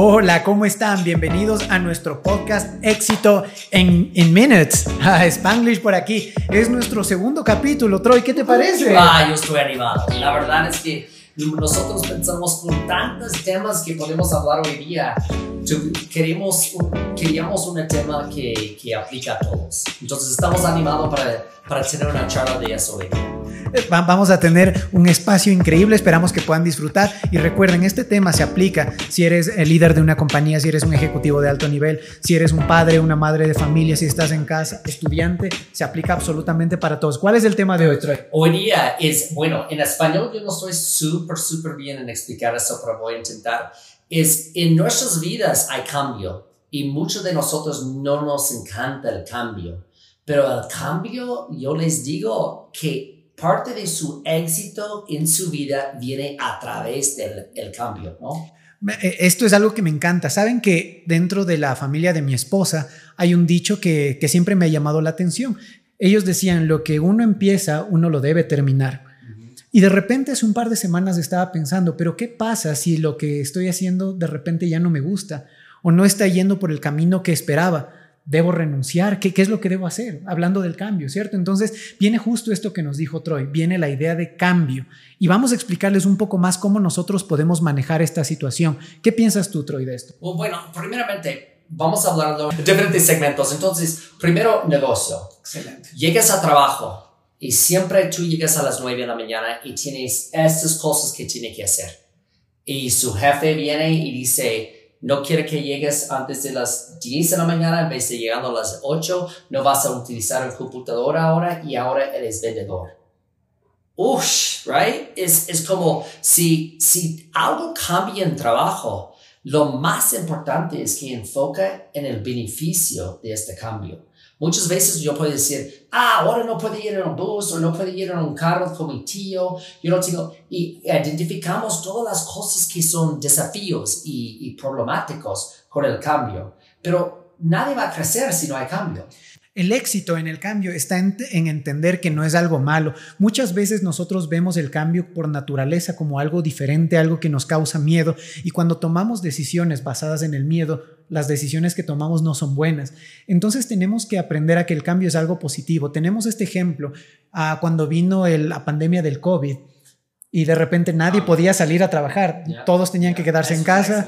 Hola, ¿cómo están? Bienvenidos a nuestro podcast Éxito en, in Minutes. Ah, Spanglish por aquí. Es nuestro segundo capítulo. Troy, ¿qué te parece? Ah, yo estoy animado. La verdad es que nosotros pensamos con tantos temas que podemos hablar hoy día. Queremos, queríamos un tema que, que aplica a todos. Entonces estamos animados para, para tener una charla de eso hoy. Eh, vamos a tener un espacio increíble, esperamos que puedan disfrutar y recuerden, este tema se aplica si eres el líder de una compañía, si eres un ejecutivo de alto nivel, si eres un padre, una madre de familia, si estás en casa, estudiante, se aplica absolutamente para todos. ¿Cuál es el tema de hoy, Troy? Hoy día es, bueno, en español yo no estoy súper, súper bien en explicar eso, pero voy a intentar. Es, en nuestras vidas hay cambio y muchos de nosotros no nos encanta el cambio. Pero el cambio, yo les digo que parte de su éxito en su vida viene a través del cambio, ¿no? Eh, esto es algo que me encanta. Saben que dentro de la familia de mi esposa hay un dicho que, que siempre me ha llamado la atención. Ellos decían, lo que uno empieza, uno lo debe terminar. Y de repente hace un par de semanas estaba pensando, pero ¿qué pasa si lo que estoy haciendo de repente ya no me gusta o no está yendo por el camino que esperaba? Debo renunciar, ¿Qué, ¿Qué, es lo que debo hacer? Hablando del cambio, ¿cierto? Entonces viene justo esto que nos dijo Troy, viene la idea de cambio y vamos a explicarles un poco más cómo nosotros podemos manejar esta situación. ¿Qué piensas tú, Troy, de esto? Bueno, primeramente, vamos a hablar de diferentes segmentos. Entonces, primero, negocio. Excelente. Llegas a trabajo y siempre tú llegas a las 9 de la mañana y tienes estas cosas que tienes que hacer. Y su jefe viene y dice, no quiere que llegues antes de las 10 de la mañana en vez de llegando a las 8, no vas a utilizar el computador ahora y ahora eres vendedor. Ush, right? Es, es como si, si algo cambia en trabajo, lo más importante es que enfoque en el beneficio de este cambio. Muchas veces yo puedo decir, ah, ahora no puedo ir en un bus o no puedo ir en un carro con mi tío, yo no tengo, y identificamos todas las cosas que son desafíos y, y problemáticos con el cambio, pero nadie va a crecer si no hay cambio. El éxito en el cambio está en, entender que no es algo malo. Muchas veces nosotros vemos el cambio por naturaleza como algo diferente, algo que nos causa miedo, y cuando tomamos decisiones basadas en el miedo, las decisiones que tomamos no son buenas. Entonces tenemos que aprender a que el cambio es algo positivo. Tenemos este ejemplo ah, cuando vino la pandemia del COVID y de repente nadie ah. podía salir a trabajar, todos tenían que quedarse en casa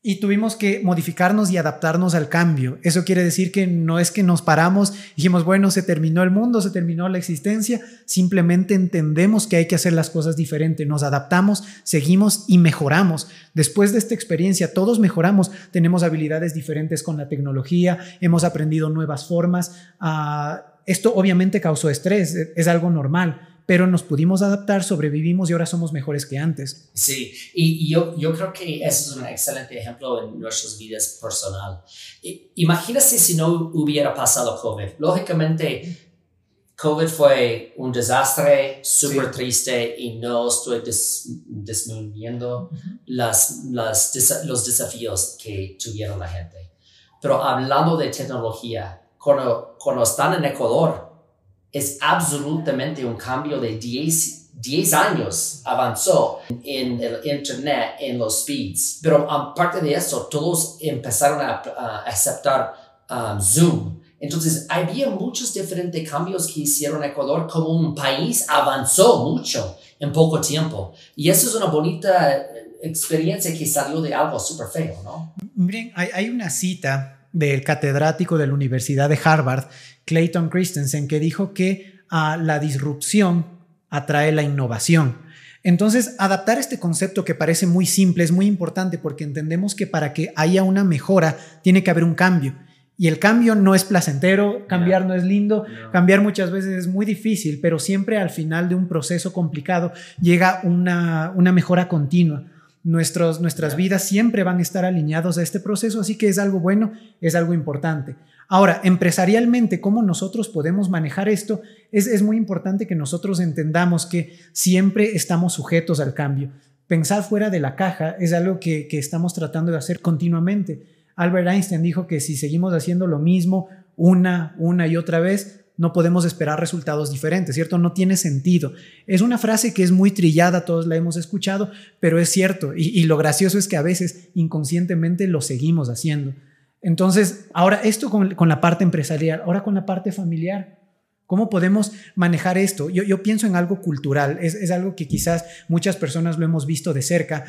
y tuvimos que modificarnos y adaptarnos al cambio. Eso quiere decir que no es que nos paramos dijimos, bueno, se terminó el mundo, se terminó la existencia, simplemente entendemos que hay que hacer las cosas diferente, nos adaptamos, seguimos y mejoramos. Después de esta experiencia, todos mejoramos, tenemos habilidades diferentes con la tecnología, hemos aprendido nuevas formas. Ah, esto obviamente causó estrés, es algo normal, pero nos pudimos adaptar, sobrevivimos y ahora somos mejores que antes. Sí, y, yo, yo creo que ese es un excelente ejemplo en nuestras vidas personal. Imagínese si no hubiera pasado COVID. Lógicamente, COVID fue un desastre súper triste y no estoy disminuyendo las, las, los desafíos que tuvieron la gente. Pero hablando de tecnología, cuando, cuando están en Ecuador, es absolutamente un cambio de 10, 10 años avanzó en el Internet, en los speeds. Pero aparte de eso, todos empezaron a, aceptar um, Zoom. Entonces, había muchos diferentes cambios que hicieron Ecuador como un país avanzó mucho en poco tiempo. Y eso es una bonita experiencia que salió de algo súper feo, ¿no? Miren, hay, hay una cita del catedrático de la Universidad de Harvard Clayton Christensen, que dijo que ah, la disrupción atrae la innovación. Entonces, adaptar este concepto que parece muy simple es muy importante porque entendemos que para que haya una mejora tiene que haber un cambio. Y el cambio no es placentero, cambiar no es lindo, cambiar muchas veces es muy difícil, pero siempre al final de un proceso complicado llega una, una mejora continua. Nuestros, nuestras vidas siempre van a estar alineados a este proceso, así que es algo bueno, es algo importante. Ahora, empresarialmente, cómo nosotros podemos manejar esto, es, muy importante que nosotros entendamos que siempre estamos sujetos al cambio. Pensar fuera de la caja es algo que, estamos tratando de hacer continuamente. Albert Einstein dijo que si seguimos haciendo lo mismo una, una y otra vez, no podemos esperar resultados diferentes, ¿cierto? No tiene sentido. Es una frase que es muy trillada, todos la hemos escuchado, pero es cierto. Y, lo gracioso es que a veces inconscientemente lo seguimos haciendo. Entonces, ahora esto con, la parte empresarial, ahora con la parte familiar. ¿Cómo podemos manejar esto? Yo, pienso en algo cultural, es, algo que quizás muchas personas lo hemos visto de cerca.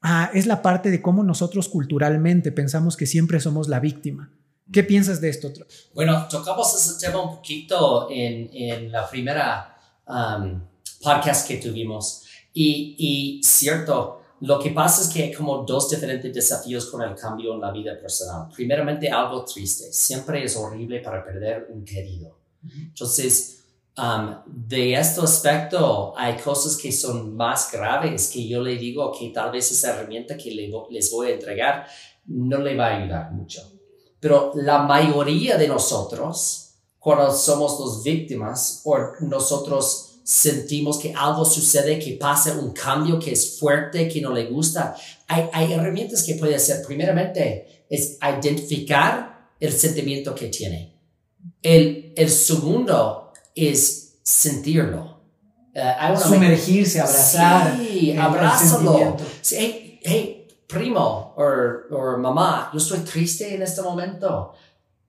Ah, es la parte de cómo nosotros culturalmente pensamos que siempre somos la víctima. ¿Qué piensas de esto? Bueno, tocamos ese tema un poquito en, en la primera um, podcast que tuvimos. Y, y cierto, lo que pasa es que hay como dos diferentes desafíos con el cambio en la vida personal. Primeramente, algo triste. Siempre es horrible para perder un querido. Entonces, um, de este aspecto, hay cosas que son más graves que yo le digo que tal vez esa herramienta que les voy a entregar no le va a ayudar mucho. Pero la mayoría de nosotros, cuando somos las víctimas o nosotros sentimos que algo sucede, que pasa un cambio que es fuerte, que no le gusta, hay, hay herramientas que puede hacer. Primeramente, es identificar el sentimiento que tiene. El, el segundo es sentirlo. Uh, Sumergirse, abrazar. Sí, abrázalo. Sí, hey, primo o mamá, yo estoy triste en este momento.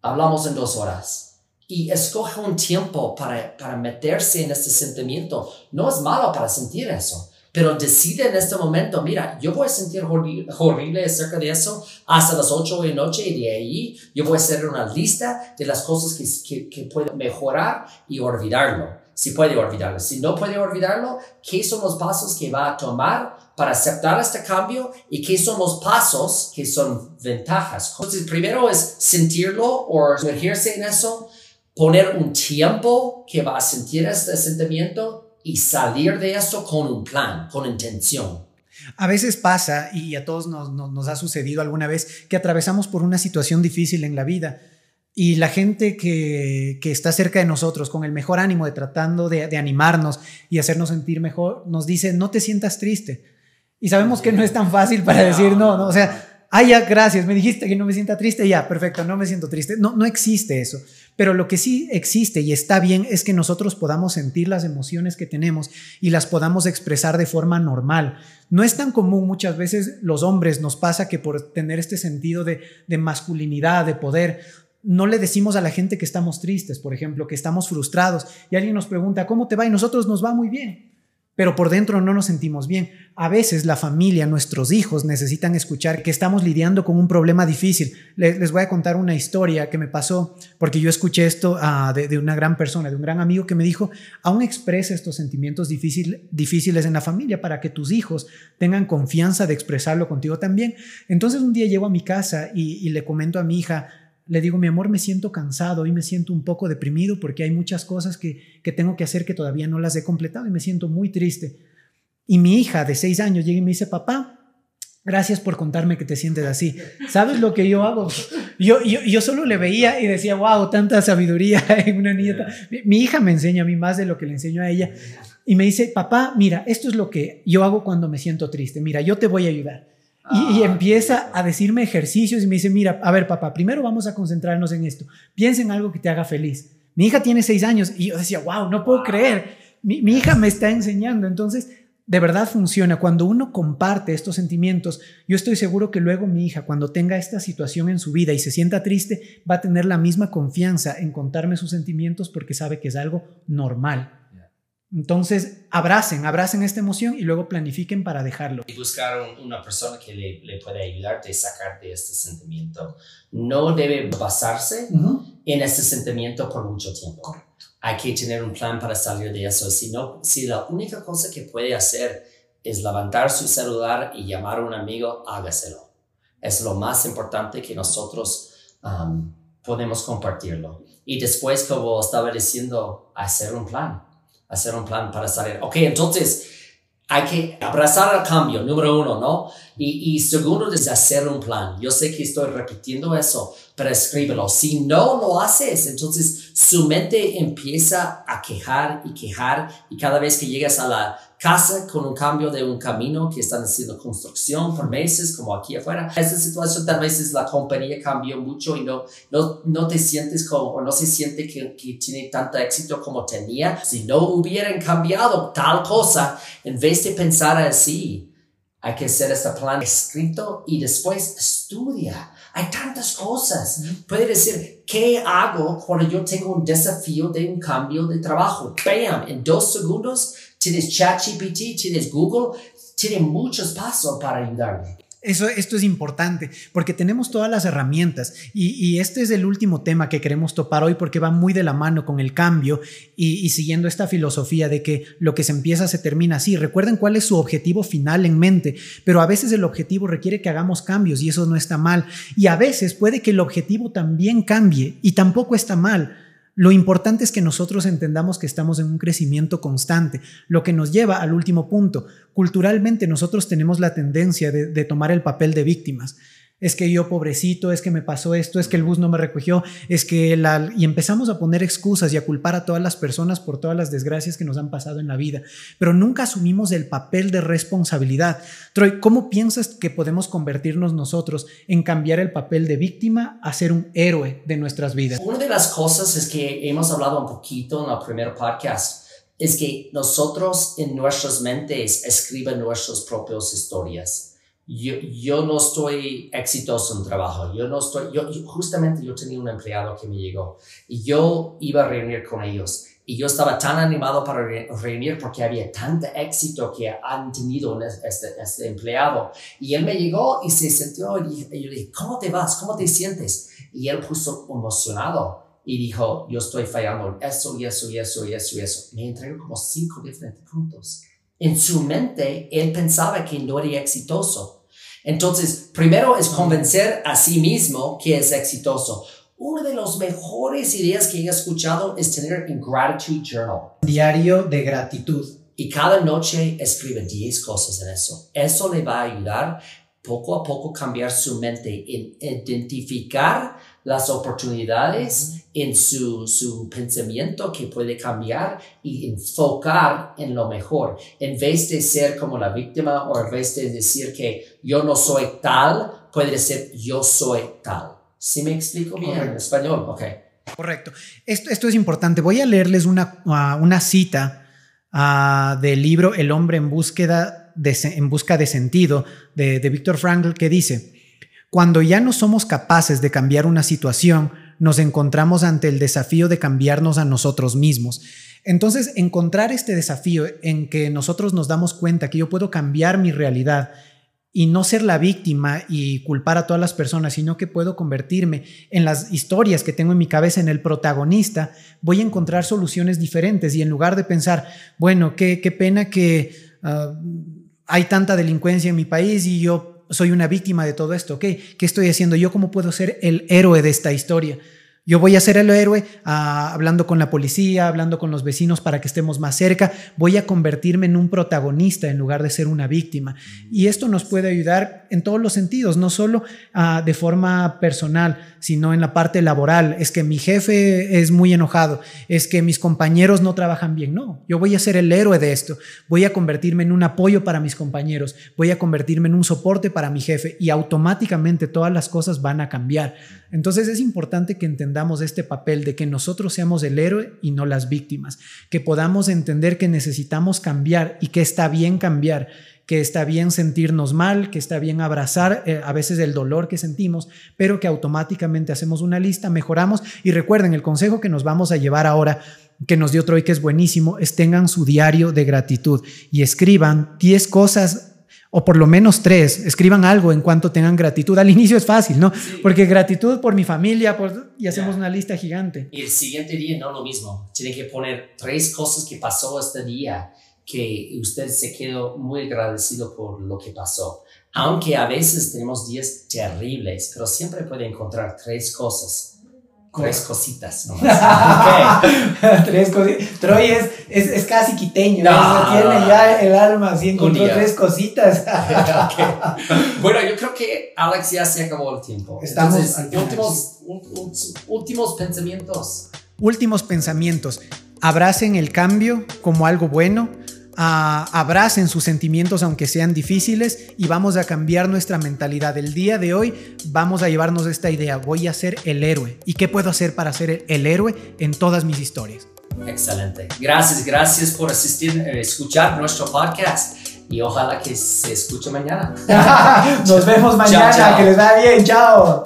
Hablamos en dos horas. Y escoge un tiempo para, para meterse en este sentimiento. No es malo para sentir eso, pero decide en este momento, mira, yo voy a sentir horrible, acerca de eso hasta las 8 de noche y de ahí yo voy a hacer una lista de las cosas que, que, que puedo mejorar y olvidarlo. Si puede olvidarlo. Si no puede olvidarlo, ¿qué son los pasos que va a tomar para aceptar este cambio y qué son los pasos que son ventajas. Entonces, primero es sentirlo o sumergirse en eso, poner un tiempo que va a sentir este sentimiento y salir de eso con un plan, con intención. A veces pasa, y a todos nos, ha sucedido alguna vez, que atravesamos por una situación difícil en la vida y la gente que, está cerca de nosotros, con el mejor ánimo de tratando de, de animarnos y hacernos sentir mejor, nos dice, no te sientas triste y sabemos que no es tan fácil para decir no, no, o sea, ah, ya, gracias, me dijiste que no me sienta triste, ya, perfecto, no me siento triste. No, no existe eso. Pero lo que sí existe y está bien es que nosotros podamos sentir las emociones que tenemos y las podamos expresar de forma normal. No es tan común muchas veces los hombres nos pasa que por tener este sentido de, de masculinidad, de poder, no le decimos a la gente que estamos tristes, por ejemplo, que estamos frustrados y alguien nos pregunta, ¿cómo te va? Y nosotros nos va muy bien pero por dentro no nos sentimos bien. A veces la familia, nuestros hijos necesitan escuchar que estamos lidiando con un problema difícil. Les, voy a contar una historia que me pasó porque yo escuché esto ah, de, una gran persona, de un gran amigo que me dijo, aún expresa estos sentimientos difíciles en la familia para que tus hijos tengan confianza de expresarlo contigo también. Entonces un día llego a mi casa y le comento a mi hija, le digo, mi amor, me siento cansado y me siento un poco deprimido porque hay muchas cosas que, tengo que hacer que todavía no las he completado y me siento muy triste. Y mi hija de seis años llega y me dice, papá, gracias por contarme que te sientes así. ¿Sabes lo que yo hago? Yo, yo, solo le veía y decía, wow, tanta sabiduría en una nieta. Mi hija me enseña a mí más de lo que le enseño a ella. Y me dice, papá, mira, esto es lo que yo hago cuando me siento triste. Mira, yo te voy a ayudar. Y, ah, empieza a decirme ejercicios y me dice, mira, a ver papá, primero vamos a concentrarnos en esto. Piensa en algo que te haga feliz. Mi hija tiene seis años y yo decía, wow, no puedo creer. Mi, mi hija me está enseñando. Entonces, de verdad funciona. Cuando uno comparte estos sentimientos, yo estoy seguro que luego mi hija, cuando tenga esta situación en su vida y se sienta triste, va a tener la misma confianza en contarme sus sentimientos porque sabe que es algo normal. Entonces, abracen, abracen esta emoción y luego planifiquen para dejarlo. Y buscar una persona que le, le pueda ayudarte a sacar de este sentimiento. No debe basarse en este sentimiento por mucho tiempo. Hay que tener un plan para salir de eso. Si, no, si la única cosa que puede hacer es levantar su celular y llamar a un amigo, hágaselo. Es lo más importante que nosotros um, podemos compartirlo. Y después, como estaba diciendo, hacer un plan hacer un plan para salir. Ok, entonces hay que abrazar el cambio, número uno, ¿no? Y, y segundo es hacer un plan. Yo sé que estoy repitiendo eso, pero escríbelo. Si no lo haces, entonces su mente empieza a quejar y quejar y cada vez que llegas a la casa con un cambio de un camino que están haciendo construcción por meses, como aquí afuera. Esta situación tal vez es la compañía cambió mucho y no, no, no te sientes como, o no se siente que, tiene tanto éxito como tenía. Si no hubieran cambiado tal cosa, en vez de pensar así, hay que hacer este plan escrito y después estudia. Hay tantas cosas. Puede decir, ¿qué hago cuando yo tengo un desafío de un cambio de trabajo? Bam, en dos segundos tienes ChatGPT, tienes Google, tiene muchos pasos para ayudarme. Eso, esto es importante porque tenemos todas las herramientas y, este es el último tema que queremos topar hoy porque va muy de la mano con el cambio y, y, siguiendo esta filosofía de que lo que se empieza se termina así. Recuerden cuál es su objetivo final en mente, pero a veces el objetivo requiere que hagamos cambios y eso no está mal. Y a veces puede que el objetivo también cambie y tampoco está mal. Lo importante es que nosotros entendamos que estamos en un crecimiento constante, lo que nos lleva al último punto. Culturalmente nosotros tenemos la tendencia de, tomar el papel de víctimas es que yo pobrecito, es que me pasó esto, es que el bus no me recogió, es que la... Y empezamos a poner excusas y a culpar a todas las personas por todas las desgracias que nos han pasado en la vida, pero nunca asumimos el papel de responsabilidad. Troy, ¿cómo piensas que podemos convertirnos nosotros en cambiar el papel de víctima a ser un héroe de nuestras vidas? Una de las cosas es que hemos hablado un poquito en el primer podcast, es que nosotros en nuestras mentes escriben nuestras propias historias yo, yo no estoy exitoso en trabajo, yo no estoy, yo, justamente yo tenía un empleado que me llegó y yo iba a reunir con ellos y yo estaba tan animado para reunir porque había tanto éxito que han tenido este, este empleado y él me llegó y se sintió y, yo le dije, ¿cómo te vas? ¿Cómo te sientes? Y él puso emocionado y dijo, yo estoy fallando en eso y eso y eso y eso y eso. Me entregó como cinco diferentes puntos. En su mente, él pensaba que no era exitoso. Entonces, primero es convencer a sí mismo que es exitoso. Una de las mejores ideas que he escuchado es tener un gratitude journal. Diario de gratitud. Y cada noche escribe 10 cosas en eso. Eso le va a ayudar poco a poco cambiar su mente en identificar las oportunidades en su, su pensamiento que puede cambiar y enfocar en lo mejor. En vez de ser como la víctima o en vez de decir que yo no soy tal, puede decir yo soy tal. ¿Sí me explico bien en español? Ok. Correcto. Esto, esto es importante. Voy a leerles una, uh, una cita uh, del libro El hombre en búsqueda de, en busca de sentido de, de Víctor Frankl que dice, cuando ya no somos capaces de cambiar una situación, nos encontramos ante el desafío de cambiarnos a nosotros mismos. Entonces, encontrar este desafío en que nosotros nos damos cuenta que yo puedo cambiar mi realidad y no ser la víctima y culpar a todas las personas, sino que puedo convertirme en las historias que tengo en mi cabeza, en el protagonista, voy a encontrar soluciones diferentes y en lugar de pensar, bueno, qué, pena que uh, hay tanta delincuencia en mi país y yo soy una víctima de todo esto, ¿Qué estoy haciendo yo? ¿Cómo puedo ser el héroe de esta historia? Yo voy a ser el héroe ah, hablando con la policía, hablando con los vecinos para que estemos más cerca. Voy a convertirme en un protagonista en lugar de ser una víctima. Y esto nos puede ayudar en todos los sentidos, no solo ah, de forma personal, sino en la parte laboral. Es que mi jefe es muy enojado, es que mis compañeros no trabajan bien. No, yo voy a ser el héroe de esto. Voy a convertirme en un apoyo para mis compañeros, voy a convertirme en un soporte para mi jefe y automáticamente todas las cosas van a cambiar. Entonces es importante que entendamos este papel de que nosotros seamos el héroe y no las víctimas, que podamos entender que necesitamos cambiar y que está bien cambiar que está bien sentirnos mal, que está bien abrazar eh, a veces el dolor que sentimos, pero que automáticamente hacemos una lista, mejoramos y recuerden, el consejo que nos vamos a llevar ahora que nos dio Troy, que es buenísimo, es tengan su diario de gratitud y escriban 10 cosas o por lo menos tres, escriban algo en cuanto tengan gratitud. Al inicio es fácil, ¿no? Porque gratitud por mi familia y hacemos una lista gigante. Y el siguiente día no lo mismo. Tienen que poner tres cosas que pasó este día que usted se quedó muy agradecido por lo que pasó. Aunque a veces tenemos días terribles, pero siempre puede encontrar tres cosas Tres cositas nomás. tres cositas. Troy es, es, es, casi quiteño. No, tiene ya el alma así, encontró tres cositas. okay. Bueno, yo creo que Alex ya se acabó el tiempo. Estamos Entonces, últimos, últimos pensamientos. Últimos pensamientos. Abracen el cambio como algo bueno abracen sus sentimientos aunque sean difíciles y vamos a cambiar nuestra mentalidad. El día de hoy vamos a llevarnos esta idea, voy a ser el héroe. ¿Y qué puedo hacer para ser el héroe en todas mis historias? Excelente. Gracias, gracias por asistir, eh, escuchar nuestro podcast y ojalá que se escuche mañana. Nos vemos mañana, que les da bien, chao.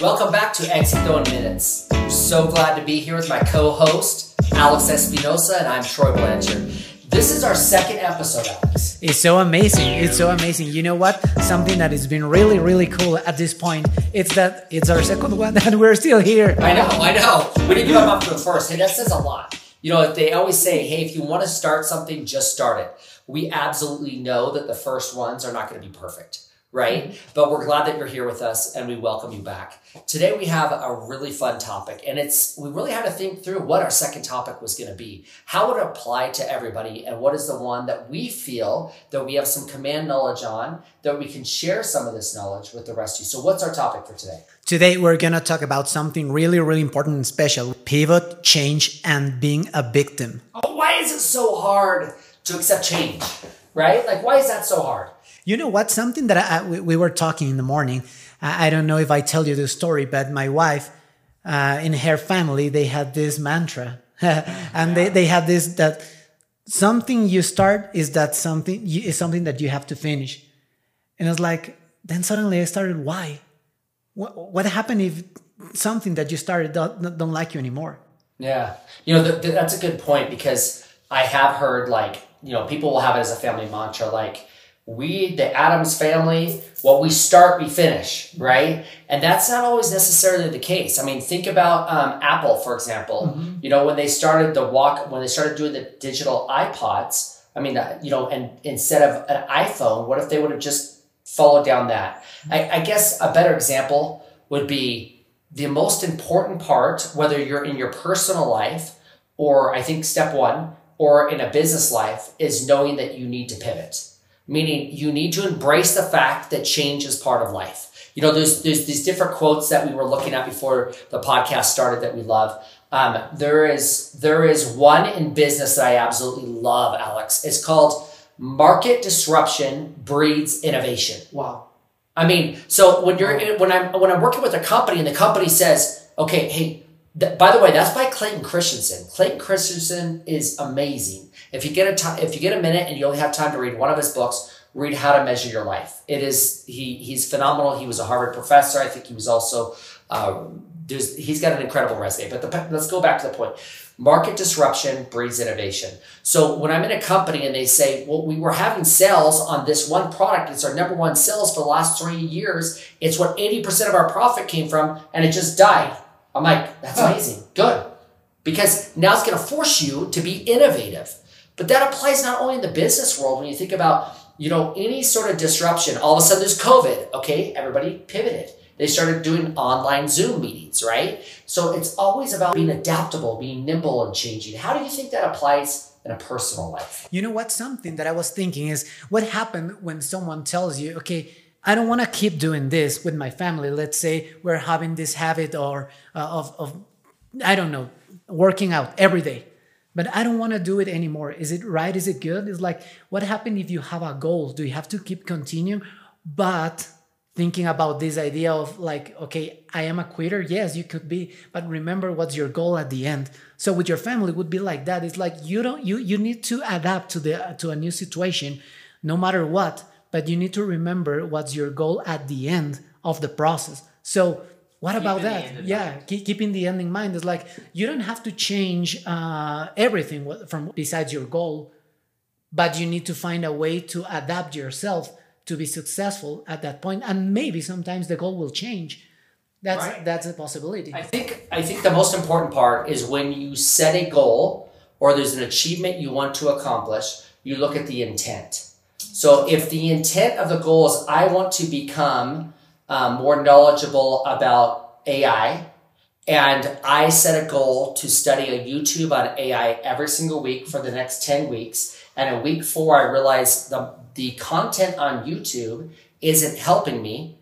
Welcome back to Éxito in Minutes. I'm so glad to be here with my co-host, Alex Espinosa, and I'm Troy Blanchard. This is our second episode, Alex. It's so amazing. It's so amazing. You know what? Something that has been really, really cool at this point. It's that it's our second one and we're still here. I know, I know. We didn't give up after the first. Hey, that says a lot. You know, they always say, hey, if you want to start something, just start it. We absolutely know that the first ones are not going to be perfect right? Mm-hmm. But we're glad that you're here with us and we welcome you back. Today we have a really fun topic and it's we really had to think through what our second topic was going to be. How would it apply to everybody and what is the one that we feel that we have some command knowledge on that we can share some of this knowledge with the rest of you. So what's our topic for today? Today we're going to talk about something really really important and special. Pivot, change and being a victim. Oh, why is it so hard to accept change? Right? Like why is that so hard? You know what? Something that I, we, we, were talking in the morning. I, I, don't know if I tell you the story, but my wife, uh, in her family, they had this mantra, and they, they had this that something you start is that something is something that you have to finish. And it's like then suddenly I started. Why? What, what happened if something that you started don't, don't like you anymore? Yeah, you know the, the, that's a good point because I have heard like you know people will have it as a family mantra like we, the Adams family, what we start, we finish, right? And that's not always necessarily the case. I mean, think about um, Apple, for example. Mm-hmm. You know, when they started the walk, when they started doing the digital iPods, I mean, uh, you know, and instead of an iPhone, what if they would have just followed down that? I, I guess a better example would be the most important part, whether you're in your personal life or I think step one, or in a business life, is knowing that you need to pivot meaning you need to embrace the fact that change is part of life. You know, there's, there's these different quotes that we were looking at before the podcast started that we love. Um, there is, there is one in business that I absolutely love, Alex. It's called market disruption breeds innovation. Wow. I mean, so when you're, when I'm, when I'm working with a company and the company says, okay, hey, th- by the way, that's by Clayton Christensen. Clayton Christensen is amazing. If you get a time, if you get a minute and you only have time to read one of his books, read How to Measure Your Life. It is he he's phenomenal. He was a Harvard professor. I think he was also uh, there's he's got an incredible resume. But the, let's go back to the point. Market disruption breeds innovation. So when I'm in a company and they say, well, we were having sales on this one product, it's our number one sales for the last three years. It's what 80% of our profit came from, and it just died. I'm like, that's amazing. Good. Because now it's going to force you to be innovative. But that applies not only in the business world when you think about, you know, any sort of disruption. All of a sudden there's COVID. Okay, everybody pivoted. They started doing online Zoom meetings, right? So it's always about being adaptable, being nimble and changing. How do you think that applies in a personal life? You know what? Something that I was thinking is what happened when someone tells you, okay, I don't want to keep doing this with my family. Let's say we're having this habit or uh, of, of, I don't know, working out every day but I don't want to do it anymore. Is it right? Is it good? It's like, what happened if you have a goal? Do you have to keep continuing? But thinking about this idea of like, okay, I am a quitter. Yes, you could be, but remember what's your goal at the end. So with your family would be like that. It's like you don't you you need to adapt to the to a new situation, no matter what. But you need to remember what's your goal at the end of the process. So what about that? Yeah, keep, keeping the end in mind is like you don't have to change uh, everything from besides your goal, but you need to find a way to adapt yourself to be successful at that point. And maybe sometimes the goal will change. That's right. that's a possibility. I think I think the most important part is when you set a goal or there's an achievement you want to accomplish, you look at the intent. So if the intent of the goal is I want to become um, more knowledgeable about AI, and I set a goal to study a YouTube on AI every single week for the next 10 weeks. And in week four, I realized the, the content on YouTube isn't helping me.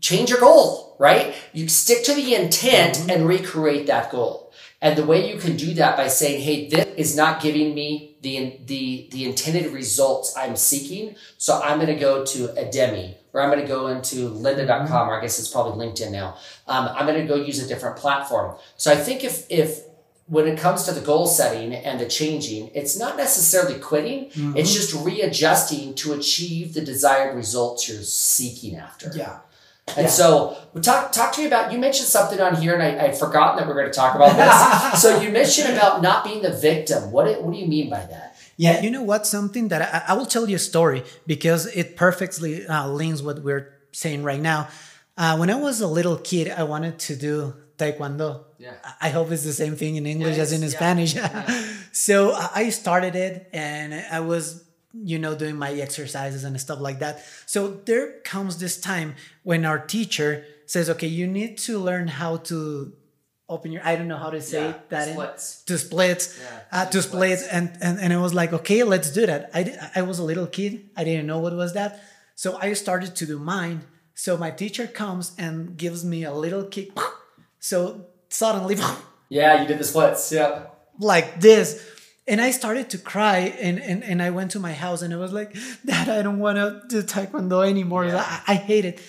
Change your goal, right? You stick to the intent mm-hmm. and recreate that goal. And the way you can do that by saying, hey, this is not giving me the, the, the intended results I'm seeking. So I'm going to go to Udemy or I'm going to go into lynda.com, or I guess it's probably LinkedIn now. Um, I'm going to go use a different platform. So I think if, if when it comes to the goal setting and the changing, it's not necessarily quitting. Mm-hmm. It's just readjusting to achieve the desired results you're seeking after. Yeah. And yeah. so, talk talk to me about. You mentioned something on here, and I, I'd forgotten that we are going to talk about this. so you mentioned about not being the victim. What what do you mean by that? Yeah, you know what? Something that I, I will tell you a story because it perfectly uh, links what we're saying right now. Uh, when I was a little kid, I wanted to do taekwondo. Yeah. I hope it's the same thing in English as in yeah. Spanish. So I started it, and I was you know doing my exercises and stuff like that so there comes this time when our teacher says okay you need to learn how to open your I don't know how to say yeah, that splits. In, to split yeah, uh, to split and, and and it was like okay let's do that. I I was a little kid. I didn't know what was that. So I started to do mine. So my teacher comes and gives me a little kick. So suddenly yeah you did the splits. Yeah. like this. And I started to cry and, and, and I went to my house and I was like dad I don't want to do taekwondo anymore. Yeah. I, I hate it.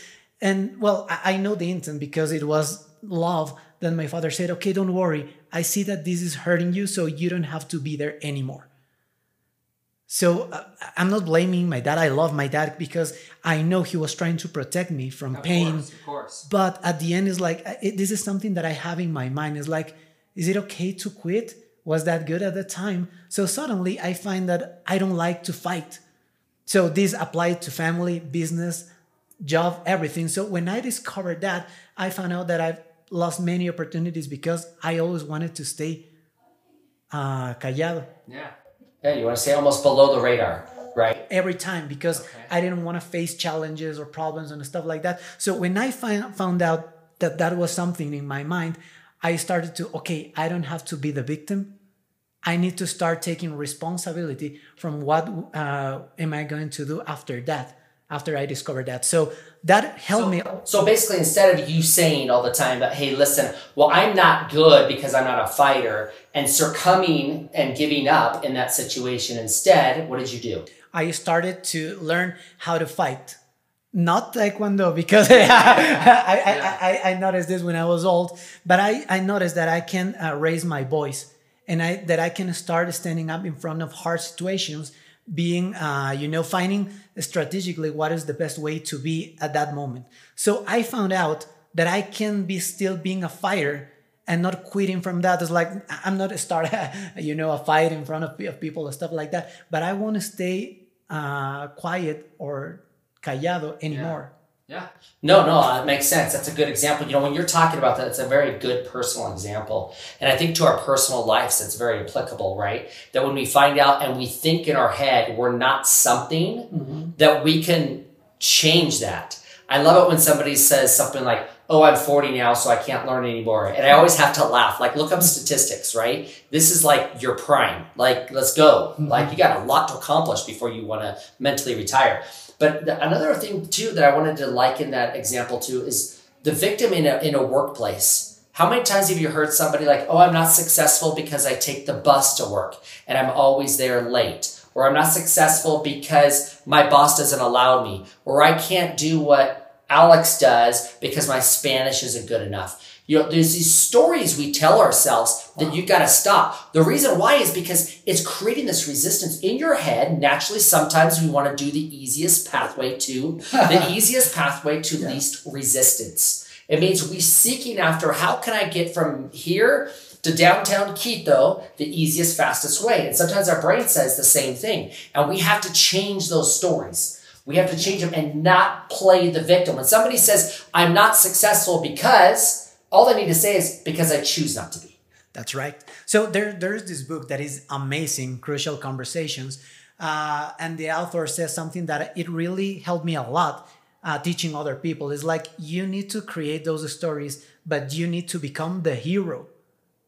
And well I, I know the intent because it was love then my father said, Okay, don't worry. I see that this is hurting you, so you don't have to be there anymore. So uh, I'm not blaming my dad. I love my dad because I know he was trying to protect me from of pain. Course, of course. But at the end, it's like, it, this is something that I have in my mind. It's like, is it okay to quit? Was that good at the time? So suddenly I find that I don't like to fight. So this applied to family, business, job, everything. So when I discovered that, I found out that I've lost many opportunities because I always wanted to stay uh, callado. Yeah. Yeah, you want to stay almost below the radar, right? Every time because okay. I didn't want to face challenges or problems and stuff like that. So when I find, found out that that was something in my mind, I started to, okay, I don't have to be the victim. I need to start taking responsibility from what uh, am I going to do after that after I discovered that. So that helped so, me. So basically, instead of you saying all the time that, hey, listen, well, I'm not good because I'm not a fighter, and succumbing and giving up in that situation, instead, what did you do? I started to learn how to fight. Not taekwondo because I, I, yeah. I, I, noticed this when I was old, but I, I noticed that I can uh, raise my voice and I, that I can start standing up in front of hard situations being uh, you know finding strategically what is the best way to be at that moment. So i found out that i can be still being a fighter and not quitting from that. It's like i'm not a start you know a fight in front of, of people and stuff like that but i want to stay uh, quiet or callado anymore. Yeah. Yeah. No, no, that makes sense. That's a good example. You know, when you're talking about that, it's a very good personal example. And I think to our personal lives, it's very applicable, right? That when we find out and we think in our head we're not something, mm-hmm. that we can change that. I love it when somebody says something like, oh, I'm 40 now, so I can't learn anymore. And I always have to laugh. Like, look up statistics, right? This is like your prime. Like, let's go. Mm-hmm. Like, you got a lot to accomplish before you want to mentally retire. But the, another thing too that I wanted to liken that example to is the victim in a, in a workplace. How many times have you heard somebody like, oh, I'm not successful because I take the bus to work and I'm always there late? Or I'm not successful because my boss doesn't allow me. Or I can't do what Alex does because my Spanish isn't good enough. You know, there's these stories we tell ourselves that you've got to stop. The reason why is because it's creating this resistance in your head. Naturally, sometimes we want to do the easiest pathway to the easiest pathway to yeah. least resistance. It means we seeking after how can I get from here to downtown Quito the easiest, fastest way. And sometimes our brain says the same thing. And we have to change those stories. We have to change them and not play the victim. When somebody says, I'm not successful because all they need to say is because I choose not to be. That's right. So there, there's this book that is amazing, Crucial Conversations, uh, and the author says something that it really helped me a lot uh, teaching other people. It's like you need to create those stories, but you need to become the hero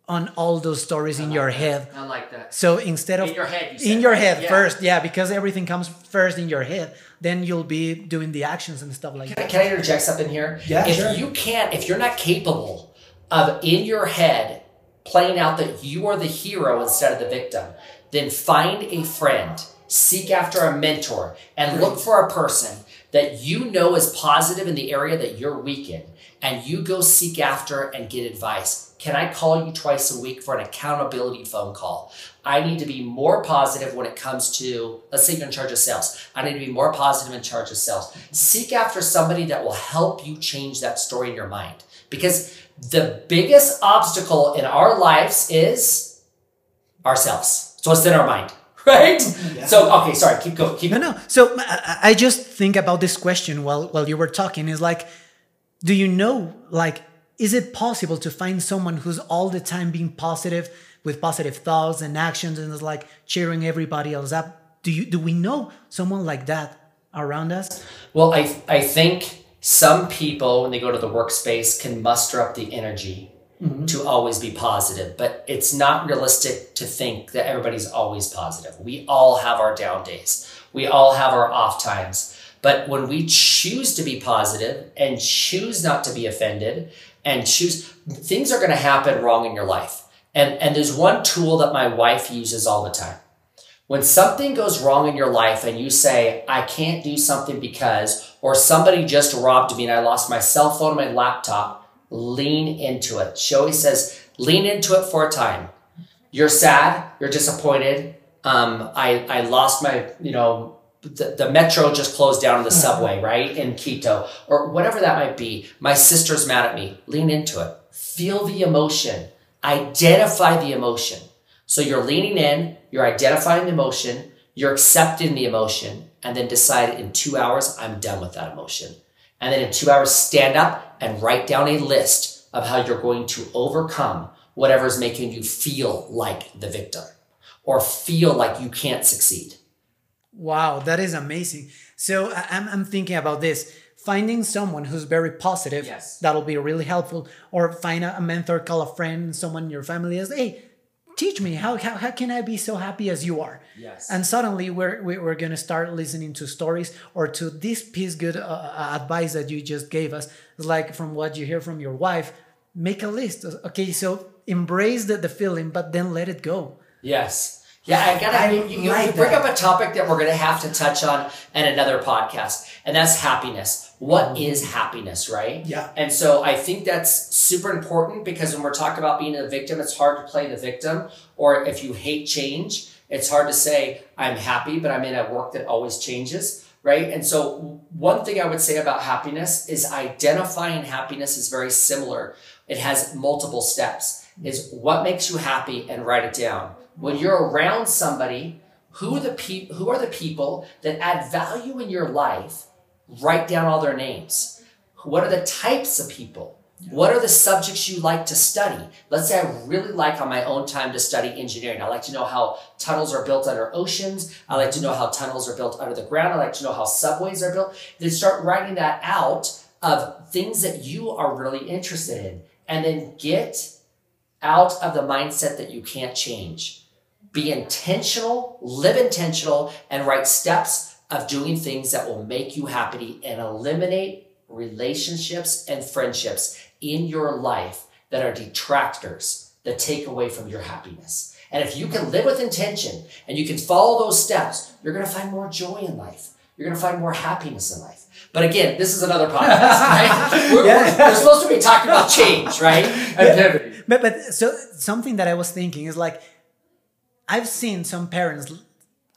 on all those stories in your that. head. I like that. So instead of In your head, you in your head Yeah. first, yeah, because everything comes first in your head. Then you'll be doing the actions and stuff like Can that. can I interject something here? Yeah, if sure. you can't, if you're not capable of in your head playing out that you are the hero instead of the victim, then find a friend, seek after a mentor, and look for a person that you know is positive in the area that you're weak in, and you go seek after and get advice. Can I call you twice a week for an accountability phone call? I need to be more positive when it comes to, let's say you're in charge of sales. I need to be more positive in charge of sales. Seek after somebody that will help you change that story in your mind. Because the biggest obstacle in our lives is ourselves. So it's in our mind, right? So, okay, sorry, keep going. Keep No, no. So I, I just think about this question while while you were talking. Is like, do you know, like, is it possible to find someone who's all the time being positive with positive thoughts and actions and is like cheering everybody else up? Do you do we know someone like that around us? Well, I, I think some people, when they go to the workspace, can muster up the energy mm-hmm. to always be positive, but it's not realistic to think that everybody's always positive. We all have our down days, we all have our off times. But when we choose to be positive and choose not to be offended and choose, things are going to happen wrong in your life. And, and there's one tool that my wife uses all the time. When something goes wrong in your life and you say, I can't do something because, or somebody just robbed me and I lost my cell phone my laptop, lean into it. She always says, lean into it for a time. You're sad, you're disappointed. Um, I, I lost my, you know, the, the metro just closed down the uh-huh. subway, right? In Quito, or whatever that might be. My sister's mad at me. Lean into it. Feel the emotion. Identify the emotion. So you're leaning in, you're identifying the emotion, you're accepting the emotion, and then decide in two hours, I'm done with that emotion. And then in two hours, stand up and write down a list of how you're going to overcome whatever's making you feel like the victim or feel like you can't succeed. Wow, that is amazing. So I'm, I'm thinking about this. Finding someone who's very positive, Yes. that'll be really helpful. Or find a, mentor, call a friend, someone in your family is, hey, teach me how, how, how can I be so happy as you are? Yes. And suddenly we're, we- we're going to start listening to stories or to this piece good uh, uh, advice that you just gave us. It's like from what you hear from your wife, make a list. Okay, so embrace the, the feeling, but then let it go. Yes. Yeah, I gotta. I you, you, like bring that. up a topic that we're gonna have to touch on in another podcast, and that's happiness. What mm-hmm. is happiness, right? Yeah. And so I think that's super important because when we're talking about being a victim, it's hard to play the victim. Or if you hate change, it's hard to say I'm happy, but I'm in a work that always changes, right? And so one thing I would say about happiness is identifying happiness is very similar. It has multiple steps. Is what makes you happy and write it down. When you're around somebody, who are the people who are the people that add value in your life? Write down all their names. What are the types of people? What are the subjects you like to study? Let's say I really like on my own time to study engineering. I like to know how tunnels are built under oceans. I like to know how tunnels are built under the ground. I like to know how subways are built. Then start writing that out of things that you are really interested in. And then get out of the mindset that you can't change. Be intentional, live intentional, and write steps of doing things that will make you happy and eliminate relationships and friendships in your life that are detractors that take away from your happiness. And if you can live with intention and you can follow those steps, you're going to find more joy in life. You're going to find more happiness in life. But again, this is another podcast, right? We're, Yeah. we're, we're supposed to be talking about change, right? And pivoting. But but so something that I was thinking is like I've seen some parents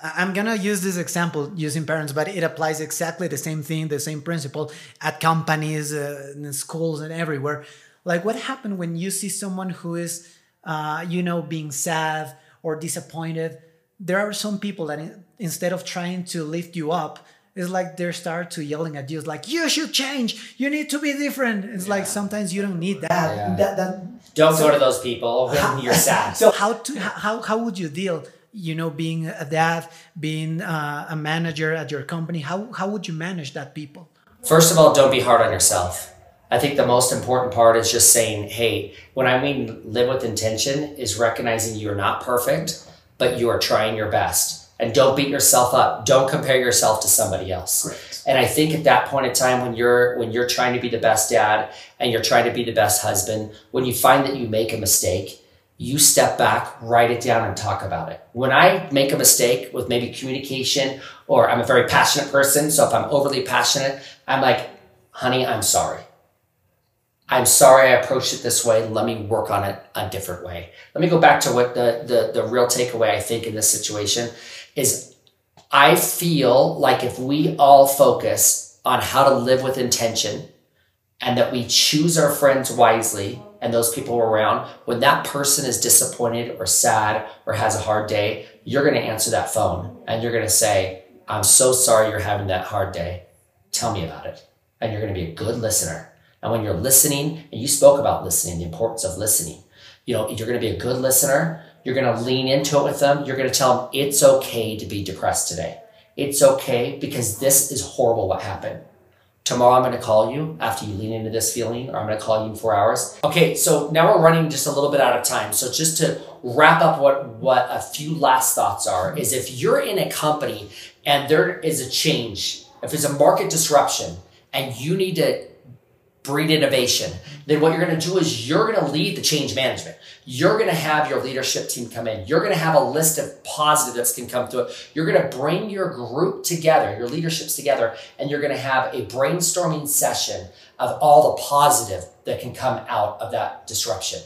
I'm gonna use this example using parents, but it applies exactly the same thing, the same principle at companies, uh, in schools, and everywhere. Like, what happened when you see someone who is, uh, you know, being sad or disappointed? There are some people that in- instead of trying to lift you up, it's like they start to yelling at you. It's like you should change. You need to be different. It's like sometimes you don't need that. Yeah. That that Don't go to those people when you're sad. so how to how how would you deal you know being a dad being uh, a manager at your company how, how would you manage that people first of all don't be hard on yourself i think the most important part is just saying hey when i mean live with intention is recognizing you're not perfect but you are trying your best and don't beat yourself up don't compare yourself to somebody else Great. and i think at that point in time when you're when you're trying to be the best dad and you're trying to be the best husband when you find that you make a mistake you step back, write it down, and talk about it. When I make a mistake with maybe communication, or I'm a very passionate person, so if I'm overly passionate, I'm like, honey, I'm sorry. I'm sorry I approached it this way. Let me work on it a different way. Let me go back to what the, the, the real takeaway I think in this situation is I feel like if we all focus on how to live with intention and that we choose our friends wisely and those people around, when that person is disappointed or sad or has a hard day, you're going to answer that phone and you're going to say, I'm so sorry you're having that hard day. Tell me about it. And you're going to be a good listener. And when you're listening, and you spoke about listening, the importance of listening, you know, you're going to be a good listener. You're going to lean into it with them. You're going to tell them it's okay to be depressed today. It's okay because this is horrible what happened. Tomorrow I'm going to call you after you lean into this feeling, or I'm going to call you in four hours. Okay, so now we're running just a little bit out of time. So just to wrap up what, what a few last thoughts are is if you're in a company and there is a change, if there's a market disruption and you need to breed innovation, then what you're going to do is you're going to lead the change management. You're going to have your leadership team come in. You're going to have a list of positives can come through it. You're going to bring your group together, your leaderships together, and you're going to have a brainstorming session of all the positive that can come out of that disruption.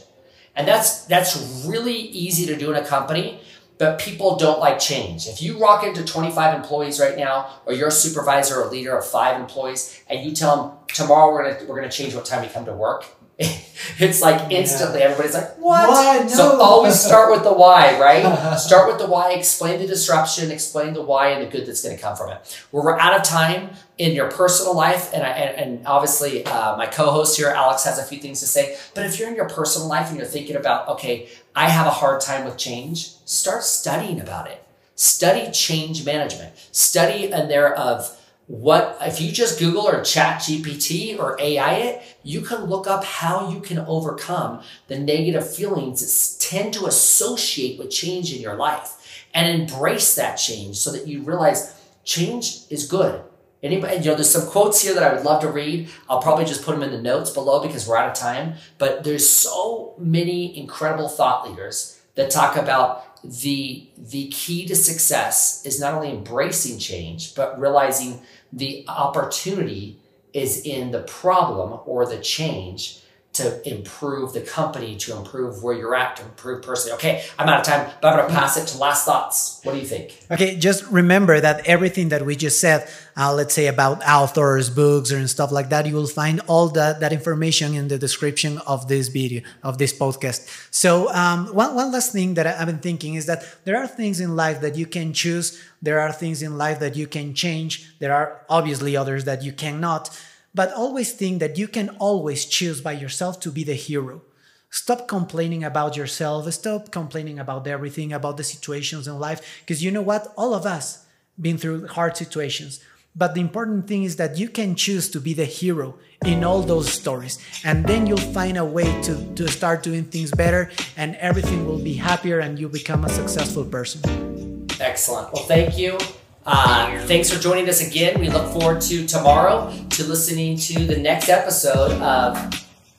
And that's that's really easy to do in a company but people don't like change. If you rock into 25 employees right now, or you're a supervisor or leader of five employees, and you tell them tomorrow we're gonna we're gonna change what time you come to work, it's like instantly yeah. everybody's like, what? Why? No. So always start with the why, right? start with the why, explain the disruption, explain the why and the good that's going to come from it. We're out of time in your personal life, and I, and, and obviously uh, my co-host here, Alex, has a few things to say. But if you're in your personal life and you're thinking about, okay, I have a hard time with change, start studying about it. Study change management. Study in there of what if you just google or chat gpt or ai it you can look up how you can overcome the negative feelings that tend to associate with change in your life and embrace that change so that you realize change is good. Anybody you know there's some quotes here that i would love to read. I'll probably just put them in the notes below because we're out of time. But there's so many incredible thought leaders that talk about the the key to success is not only embracing change but realizing the opportunity is in the problem or the change to improve the company, to improve where you're at, to improve personally. Okay, I'm out of time, but I'm to pass it to last thoughts. What do you think? Okay, just remember that everything that we just said, uh, let's say about authors, books, or and stuff like that, you will find all that, that information in the description of this video, of this podcast. So, um, one, one last thing that I've been thinking is that there are things in life that you can choose, there are things in life that you can change, there are obviously others that you cannot. But always think that you can always choose by yourself to be the hero. Stop complaining about yourself. Stop complaining about everything, about the situations in life. Because you know what? All of us been through hard situations. But the important thing is that you can choose to be the hero in all those stories. And then you'll find a way to, to start doing things better and everything will be happier and you become a successful person. Excellent. Well, thank you. Uh, thanks for joining us again. We look forward to tomorrow to listening to the next episode of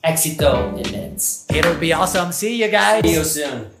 Éxito in Minutes. It'll be awesome. See you guys. See you soon.